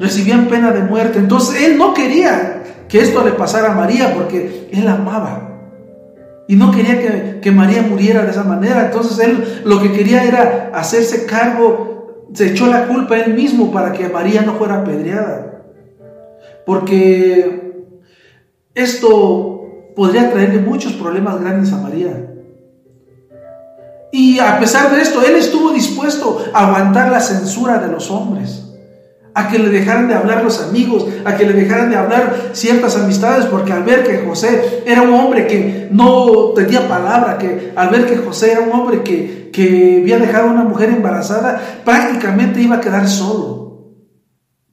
recibían pena de muerte. Entonces él no quería que esto le pasara a María porque él amaba. Y no quería que, que, María muriera de esa manera. Entonces él lo que quería era hacerse cargo, se echó la culpa él mismo para que María no fuera apedreada. Porque esto podría traerle muchos problemas grandes a María. Y a pesar de esto, él estuvo dispuesto a aguantar la censura de los hombres a que le dejaran de hablar los amigos, a que le dejaran de hablar ciertas amistades, porque al ver que José era un hombre que no tenía palabra, que al ver que José era un hombre que, que había dejado a una mujer embarazada, prácticamente iba a quedar solo.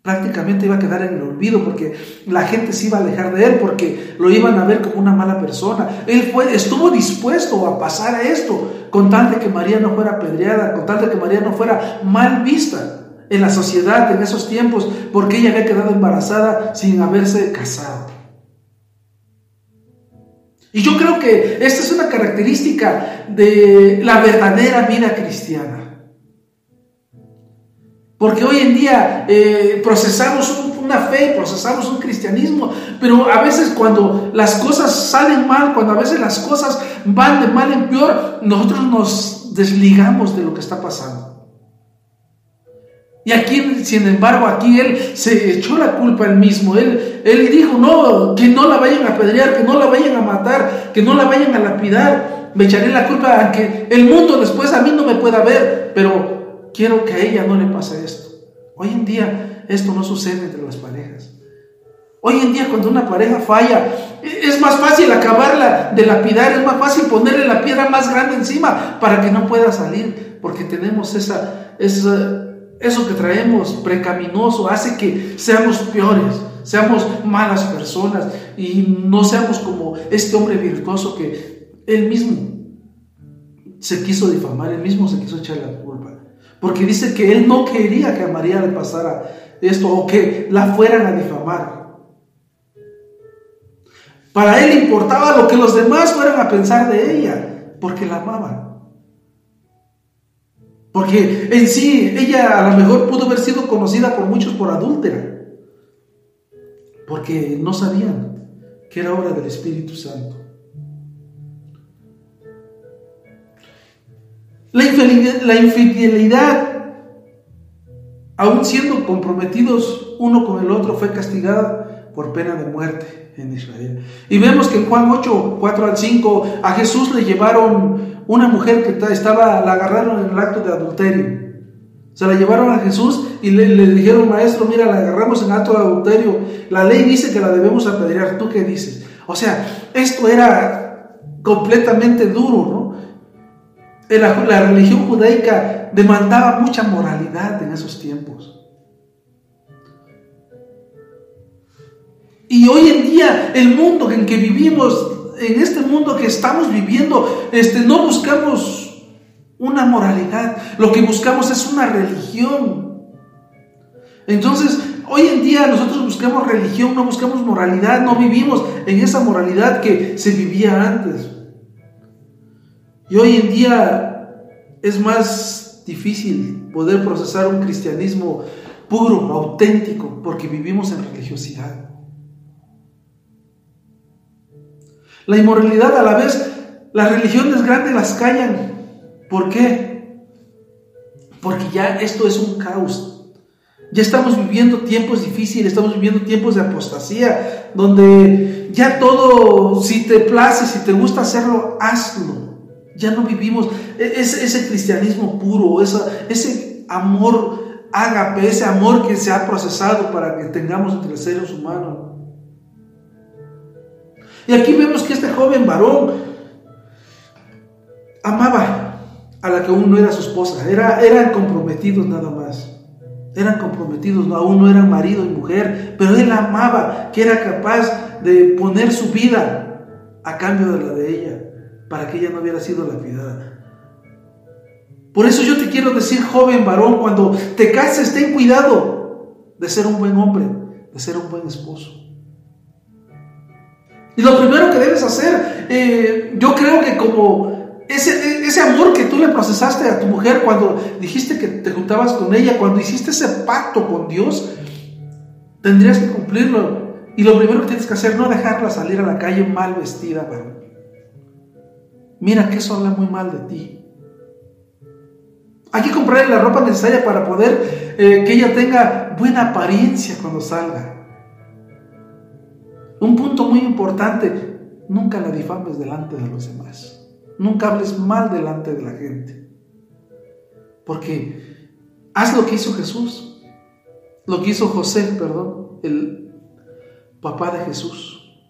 Prácticamente iba a quedar en el olvido porque la gente se iba a alejar de él porque lo iban a ver como una mala persona. Él fue, estuvo dispuesto a pasar a esto con tal de que María no fuera apedreada, con tal de que María no fuera mal vista en la sociedad en esos tiempos porque ella había quedado embarazada sin haberse casado. Y yo creo que esta es una característica de la verdadera vida cristiana. Porque hoy en día eh, procesamos una fe, procesamos un cristianismo, pero a veces cuando las cosas salen mal, cuando a veces las cosas van de mal en peor, nosotros nos desligamos de lo que está pasando. Y aquí, sin embargo, aquí él se echó la culpa él mismo. Él, él dijo, no, que no la vayan a apedrear, que no la vayan a matar, que no la vayan a lapidar. Me echaré la culpa a que el mundo después a mí no me pueda ver, pero quiero que a ella no le pase esto. Hoy en día esto no sucede entre las parejas. Hoy en día cuando una pareja falla, es más fácil acabarla de lapidar, es más fácil ponerle la piedra más grande encima para que no pueda salir, porque tenemos esa, esa eso que traemos precaminoso hace que seamos peores, seamos malas personas y no seamos como este hombre virtuoso que él mismo se quiso difamar, él mismo se quiso echar la culpa. Porque dice que él no quería que a María le pasara esto o que la fueran a difamar. Para él importaba lo que los demás fueran a pensar de ella, porque la amaban. Porque en sí ella a lo mejor pudo haber sido conocida por muchos por adúltera. Porque no sabían que era obra del Espíritu Santo. La infidelidad, la infidelidad, aun siendo comprometidos uno con el otro, fue castigada por pena de muerte en Israel. Y vemos que en Juan 8, 4 al 5, a Jesús le llevaron una mujer que estaba, la agarraron en el acto de adulterio. Se la llevaron a Jesús y le, dijeron, maestro, mira, la agarramos en acto de adulterio. La ley dice que la debemos apedrear. ¿Tú qué dices? O sea, esto era completamente duro, ¿no? La, la religión judaica demandaba mucha moralidad en esos tiempos. Y hoy en día el mundo en que vivimos en este mundo que estamos viviendo, este, no buscamos una moralidad, lo que buscamos es una religión. Entonces, hoy en día nosotros buscamos religión, no buscamos moralidad, no vivimos en esa moralidad que se vivía antes. Y hoy en día es más difícil poder procesar un cristianismo puro, auténtico, porque vivimos en religiosidad. La inmoralidad a la vez, las religiones grandes las callan. ¿Por qué? Porque ya esto es un caos. Ya estamos viviendo tiempos difíciles, estamos viviendo tiempos de apostasía, donde ya todo, si te place, si te gusta hacerlo, hazlo. Ya no vivimos e-, ese, cristianismo puro, ese amor ágape, ese amor que se ha procesado para que tengamos entre seres humanos. Y aquí vemos que este joven varón amaba a la que aún no era su esposa, era, eran comprometidos nada más. Eran comprometidos, aún no eran marido y mujer, pero él amaba, que era capaz de poner su vida a cambio de la de ella, para que ella no hubiera sido lapidada. Por eso yo te quiero decir, joven varón, cuando te cases, ten cuidado de ser un buen hombre, de ser un buen esposo. Y lo primero que debes hacer, eh, yo creo que como ese, ese amor que tú le procesaste a tu mujer cuando dijiste que te juntabas con ella, cuando hiciste ese pacto con Dios, tendrías que cumplirlo. Y lo primero que tienes que hacer, no dejarla salir a la calle mal vestida, varón. Mira que eso habla muy mal de ti. Hay que comprarle la ropa necesaria para poder eh, que ella tenga buena apariencia cuando salga. Un punto muy importante, nunca la difames delante de los demás. Nunca hables mal delante de la gente. Porque haz lo que hizo Jesús, lo que hizo José, perdón, el papá de Jesús.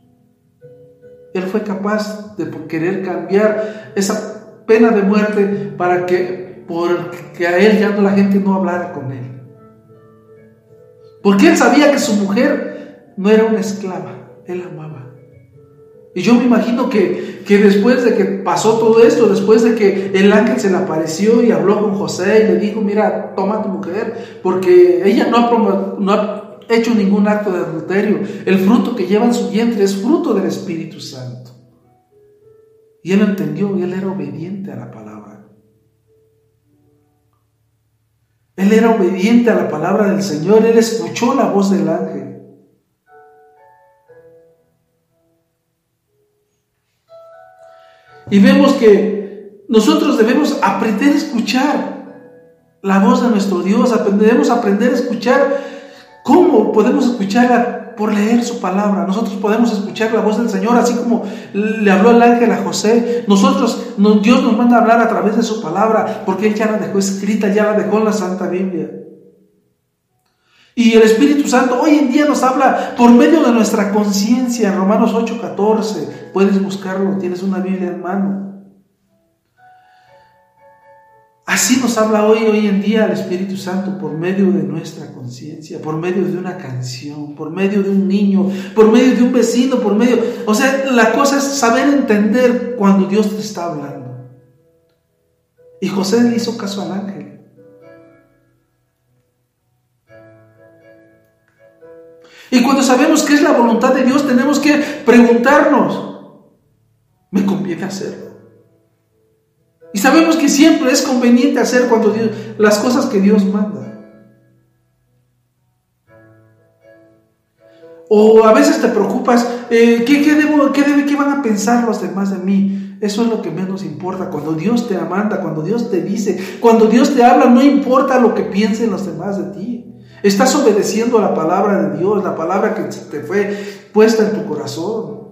Él fue capaz de querer cambiar esa pena de muerte para que, porque a él ya no la gente no hablara con él. Porque él sabía que su mujer no era una esclava, él amaba. Y yo me imagino que, que, después de que pasó todo esto, después de que el ángel se le apareció y habló con José y le dijo, mira, toma tu mujer, porque ella no ha, no hecho ningún acto de adulterio. El fruto que lleva en su vientre es fruto del Espíritu Santo. Y él entendió él era obediente a la palabra. Él era obediente a la palabra del Señor, él escuchó la voz del ángel. Y vemos que nosotros debemos aprender a escuchar la voz de nuestro Dios, debemos aprender a escuchar cómo podemos escuchar por leer su palabra. Nosotros podemos escuchar la voz del Señor, así como le habló el ángel a José. Nosotros, Dios nos manda a hablar a través de su palabra, porque Él ya la dejó escrita, ya la dejó en la Santa Biblia. Y el Espíritu Santo hoy en día nos habla por medio de nuestra conciencia. En Romanos 8:14, puedes buscarlo, tienes una Biblia en mano. Así nos habla hoy, hoy en día el Espíritu Santo por medio de nuestra conciencia, por medio de una canción, por medio de un niño, por medio de un vecino, por medio... O sea, la cosa es saber entender cuando Dios te está hablando. Y José le hizo caso al ángel. Y cuando sabemos que es la voluntad de Dios, tenemos que preguntarnos, ¿me conviene hacerlo? Y sabemos que siempre es conveniente hacer cuando Dios, las cosas que Dios manda. O a veces te preocupas, eh, ¿qué, debo, qué, debe, ¿qué van a pensar los demás de mí? Eso es lo que menos importa. Cuando Dios te manda, cuando Dios te dice, cuando Dios te habla, no importa lo que piensen los demás de ti. Estás obedeciendo a la palabra de Dios, la palabra que te fue puesta en tu corazón.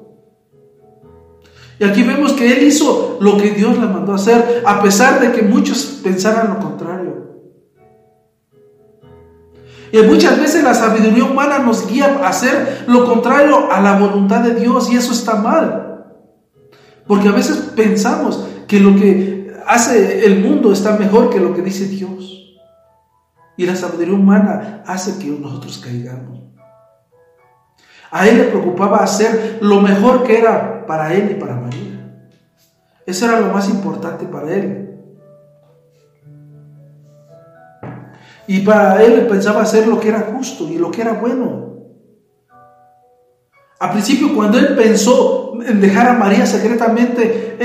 Y aquí vemos que Él hizo lo que Dios le mandó a hacer, a pesar de que muchos pensaran lo contrario. Y muchas veces la sabiduría humana nos guía a hacer lo contrario a la voluntad de Dios y eso está mal. Porque a veces pensamos que lo que hace el mundo está mejor que lo que dice Dios. Y la sabiduría humana hace que nosotros caigamos. A él le preocupaba hacer lo mejor que era para él y para María. Eso era lo más importante para él. Y para él pensaba hacer lo que era justo y lo que era bueno. Al principio, cuando él pensó en dejar a María secretamente,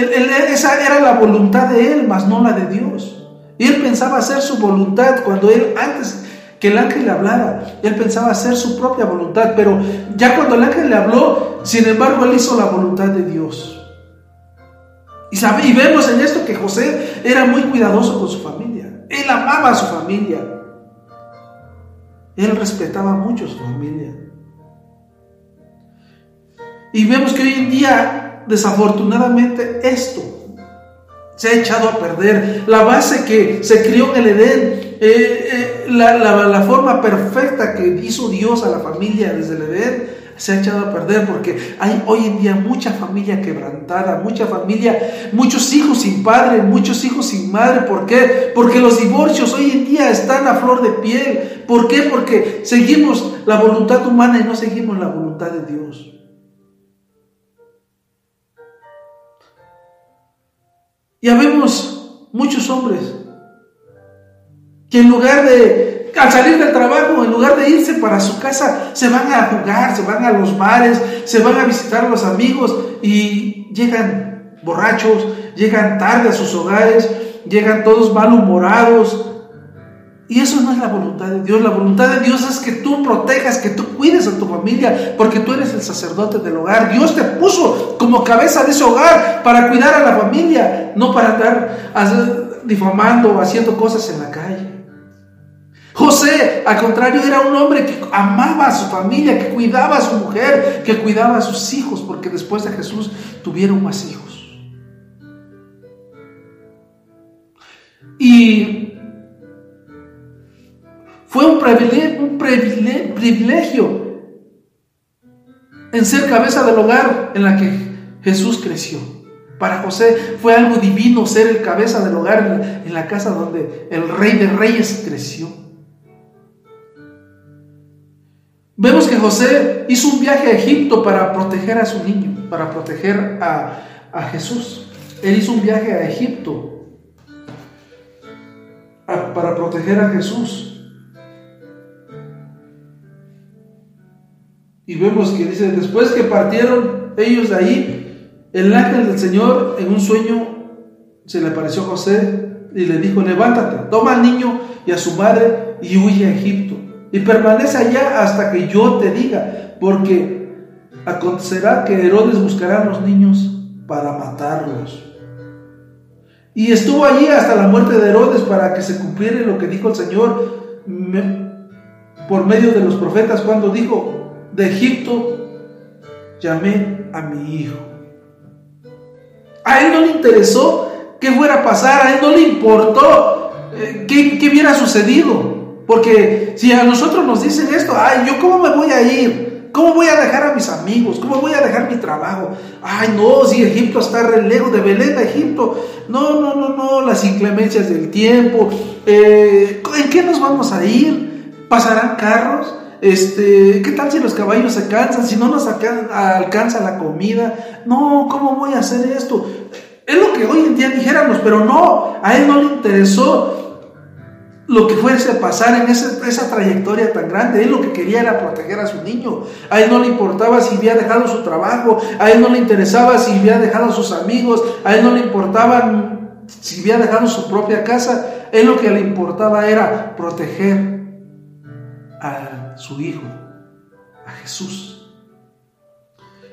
esa era la voluntad de él, mas no la de Dios. Y él pensaba hacer su voluntad cuando él, antes que el ángel le hablara, él pensaba hacer su propia voluntad, pero ya cuando el ángel le habló, sin embargo, él hizo la voluntad de Dios. Y, sabe, y vemos en esto que José era muy cuidadoso con su familia. Él amaba a su familia. Él respetaba mucho a su familia. Y vemos que hoy en día, desafortunadamente, esto se ha echado a perder. La base que se crió en el Edén, eh, eh, la, forma perfecta que hizo Dios a la familia desde el Edén, se ha echado a perder porque hay hoy en día mucha familia quebrantada, mucha familia, muchos hijos sin padre, muchos hijos sin madre. ¿Por qué? Porque los divorcios hoy en día están a flor de piel. ¿Por qué? Porque seguimos la voluntad humana y no seguimos la voluntad de Dios. Ya vemos muchos hombres que en lugar de, al salir del trabajo, en lugar de irse para su casa, se van a jugar, se van a los bares, se van a visitar a los amigos y llegan borrachos, llegan tarde a sus hogares, llegan todos malhumorados. Y eso no es la voluntad de Dios. La voluntad de Dios es que tú protejas, que tú cuides a tu familia, porque tú eres el sacerdote del hogar. Dios te puso como cabeza de ese hogar para cuidar a la familia, no para andar difamando o haciendo cosas en la calle. José, al contrario, era un hombre que amaba a su familia, que cuidaba a su mujer, que cuidaba a sus hijos, porque después de Jesús tuvieron más hijos. Y fue un privilegio, un privilegio, en ser cabeza del hogar en la que Jesús creció. Para José fue algo divino ser el cabeza del hogar en la casa donde el rey de reyes creció. Vemos que José hizo un viaje a Egipto para proteger a su niño, para proteger a, a Jesús. Él hizo un viaje a Egipto para proteger a Jesús. Y vemos que dice, después que partieron ellos de ahí, el ángel del Señor en un sueño se le apareció a José y le dijo, levántate, toma al niño y a su madre y huye a Egipto. Y permanece allá hasta que yo te diga, porque acontecerá que Herodes buscará a los niños para matarlos. Y estuvo allí hasta la muerte de Herodes para que se cumpliera lo que dijo el Señor por medio de los profetas cuando dijo, de Egipto llamé a mi hijo. A él no le interesó qué fuera a pasar, a él no le importó eh, qué, qué hubiera sucedido. Porque si a nosotros nos dicen esto, ay, ¿yo cómo me voy a ir? ¿Cómo voy a dejar a mis amigos? ¿Cómo voy a dejar mi trabajo? Ay, no, si Egipto está re lejos de Belén a Egipto. No, no, no, no, las inclemencias del tiempo. Eh, ¿En qué nos vamos a ir? ¿Pasarán carros? Este, ¿Qué tal si los caballos se cansan? Si no nos alcanza la comida. No, ¿cómo voy a hacer esto? Es lo que hoy en día dijéramos, pero no, a él no le interesó lo que fuese a pasar en esa, esa, trayectoria tan grande. Él lo que quería era proteger a su niño. A él no le importaba si había dejado su trabajo, a él no le interesaba si había dejado sus amigos, a él no le importaba si había dejado su propia casa. Él lo que le importaba era proteger su hijo, a Jesús.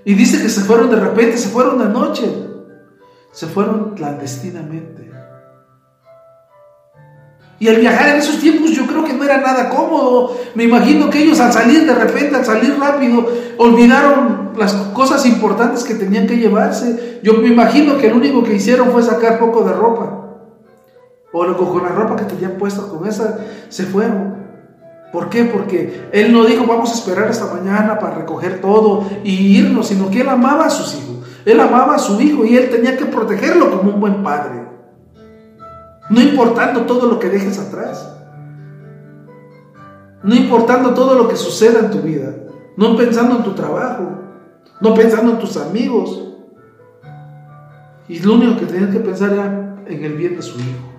Y dice que se fueron de repente, se fueron de noche, se fueron clandestinamente. Y al viajar en esos tiempos yo creo que no era nada cómodo. Me imagino que ellos al salir de repente, al salir rápido, olvidaron las cosas importantes que tenían que llevarse. Yo me imagino que lo único que hicieron fue sacar poco de ropa. O con la ropa que tenían puesta, con esa se fueron. ¿Por qué? Porque él no dijo vamos a esperar hasta mañana para recoger todo y irnos, sino que él amaba a sus hijos. Él amaba a su hijo y él tenía que protegerlo como un buen padre. No importando todo lo que dejes atrás. No importando todo lo que suceda en tu vida. No pensando en tu trabajo. No pensando en tus amigos. Y lo único que tenías que pensar era en el bien de su hijo.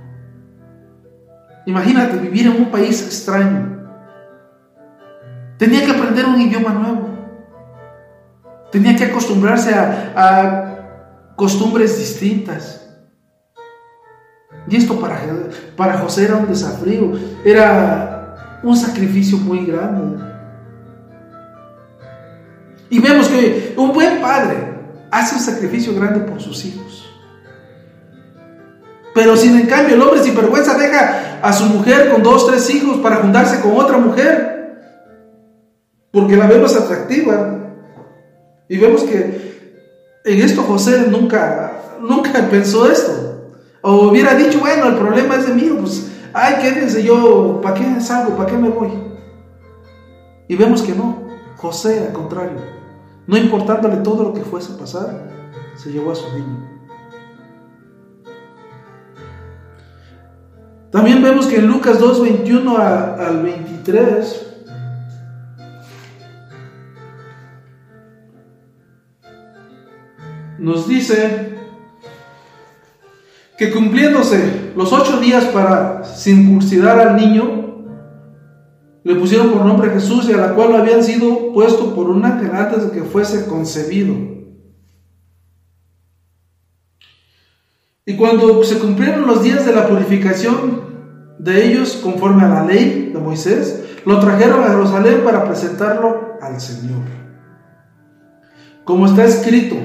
Imagínate vivir en un país extraño. Tenía que aprender un idioma nuevo. Tenía que acostumbrarse a, a costumbres distintas. Y esto para, para José era un desafío, era un sacrificio muy grande. Y vemos que un buen padre hace un sacrificio grande por sus hijos. Pero sin en cambio el hombre sin vergüenza deja a su mujer con dos, tres hijos para juntarse con otra mujer. Porque la vemos atractiva. Y vemos que en esto José nunca, nunca pensó esto. O hubiera dicho, bueno, el problema es de mí, pues, ay, quédense yo, ¿para qué salgo? ¿Para qué me voy? Y vemos que no. José, al contrario, no importándole todo lo que fuese a pasar, se llevó a su niño. También vemos que en Lucas 2, 21 al 23, nos dice que cumpliéndose los ocho días para circuncidar al niño, le pusieron por nombre Jesús y a la cual habían sido puesto por un ángel antes de que fuese concebido. Y cuando se cumplieron los días de la purificación de ellos conforme a la ley de Moisés, lo trajeron a Jerusalén para presentarlo al Señor. Como está escrito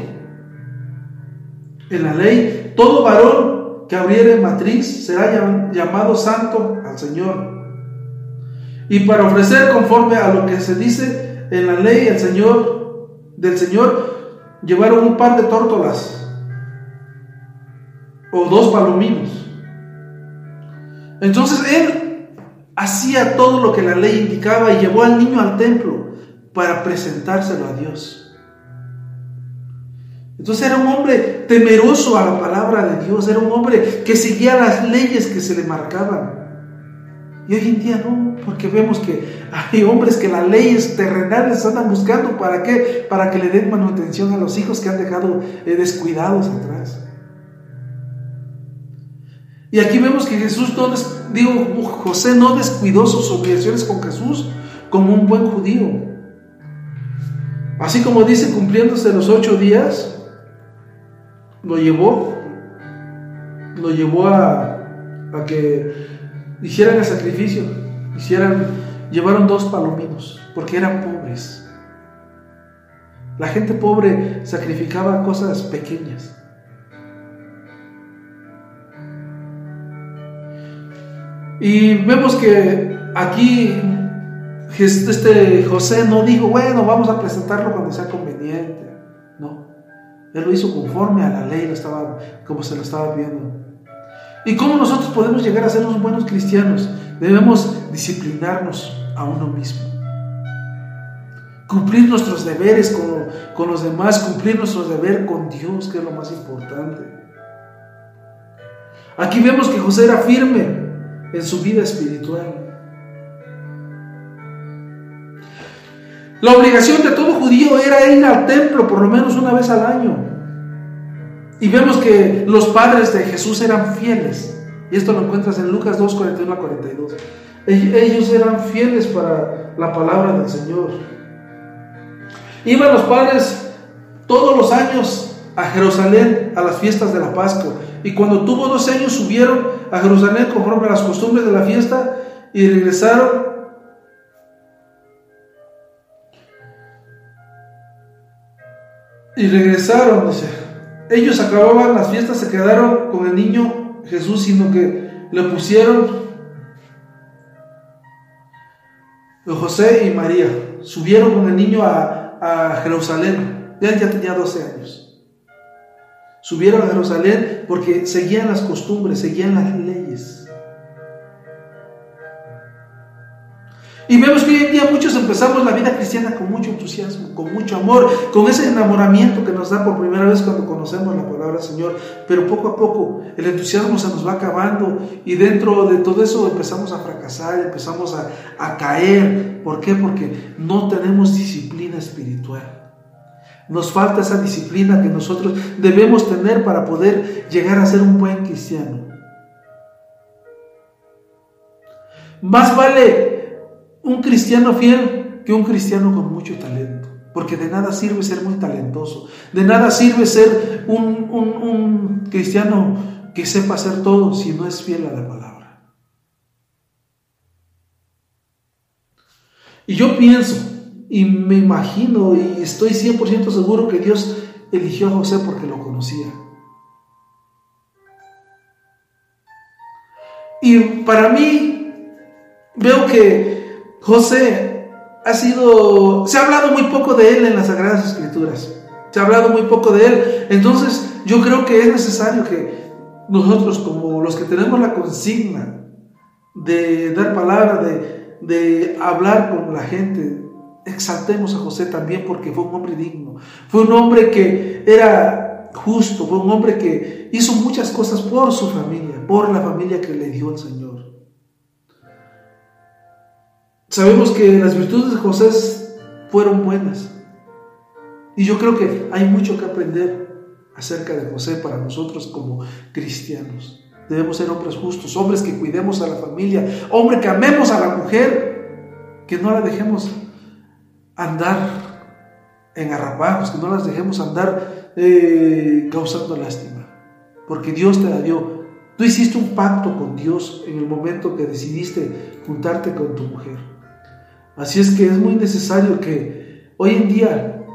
en la ley, todo varón que abriere matriz será llamado santo al Señor. Y para ofrecer conforme a lo que se dice en la ley el Señor del Señor, llevaron un par de tórtolas o dos palominos. Entonces él hacía todo lo que la ley indicaba y llevó al niño al templo para presentárselo a Dios. Entonces era un hombre temeroso a la palabra de Dios, era un hombre que seguía las leyes que se le marcaban. Y hoy en día no, porque vemos que hay hombres que las leyes terrenales andan buscando para qué, para que le den manutención a los hijos que han dejado eh, descuidados atrás. Y aquí vemos que Jesús no, digo, José no descuidó sus obligaciones con Jesús como un buen judío. Así como dice, cumpliéndose los ocho días, lo llevó, lo llevó a, a que hicieran el sacrificio, hicieran, llevaron dos palominos, porque eran pobres. La gente pobre sacrificaba cosas pequeñas. Y vemos que aquí este José no dijo, bueno, vamos a presentarlo cuando sea conveniente. Él lo hizo conforme a la ley, lo estaba, como se lo estaba viendo. ¿Y cómo nosotros podemos llegar a ser unos buenos cristianos? Debemos disciplinarnos a uno mismo. Cumplir nuestros deberes con, con los demás, cumplir nuestro deber con Dios, que es lo más importante. Aquí vemos que José era firme, en su vida espiritual. La obligación de todo judío era ir al templo por lo menos una vez al año. Y vemos que los padres de Jesús eran fieles. Y esto lo encuentras en Lucas 2, 41 a 42. Ellos eran fieles para la palabra del Señor. Iban los padres todos los años a Jerusalén a las fiestas de la Pascua. Y cuando tuvo 12 años subieron a Jerusalén conforme a las costumbres de la fiesta y regresaron. Y regresaron, dice. Ellos acababan las fiestas, se quedaron con el niño Jesús, sino que le pusieron José y María. Subieron con el niño a, a Jerusalén. Él ya tenía 12 años. Subieron a Jerusalén porque seguían las costumbres, seguían las leyes. Y vemos que hoy en día muchos empezamos la vida cristiana con mucho entusiasmo, con mucho amor, con ese enamoramiento que nos da por primera vez cuando conocemos la palabra del Señor. Pero poco a poco el entusiasmo se nos va acabando y dentro de todo eso empezamos a fracasar, empezamos a, a caer. ¿Por qué? Porque no tenemos disciplina espiritual. Nos falta esa disciplina que nosotros debemos tener para poder llegar a ser un buen cristiano. Más vale un cristiano fiel que un cristiano con mucho talento. Porque de nada sirve ser muy talentoso. De nada sirve ser un, un cristiano que sepa hacer todo si no es fiel a la palabra. Y yo pienso y me imagino y estoy 100% seguro que Dios eligió a José porque lo conocía. Y para mí, veo que José ha sido, se ha hablado muy poco de él en las Sagradas Escrituras. Se ha hablado muy poco de él. Entonces, yo creo que es necesario que nosotros, como los que tenemos la consigna de dar palabra, de, de hablar con la gente, exaltemos a José también porque fue un hombre digno, fue un hombre que era justo, fue un hombre que hizo muchas cosas por su familia, por la familia que le dio el Señor. Sabemos que las virtudes de José fueron buenas y yo creo que hay mucho que aprender acerca de José para nosotros como cristianos. Debemos ser hombres justos, hombres que cuidemos a la familia, hombres que amemos a la mujer, que no la dejemos andar en arrabajos, que no las dejemos andar eh, causando lástima. Porque Dios te la dio. Tú hiciste un pacto con Dios en el momento que decidiste juntarte con tu mujer. Así es que es muy necesario que hoy en día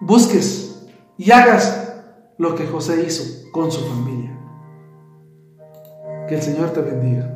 busques y hagas lo que José hizo con su familia. Que el Señor te bendiga.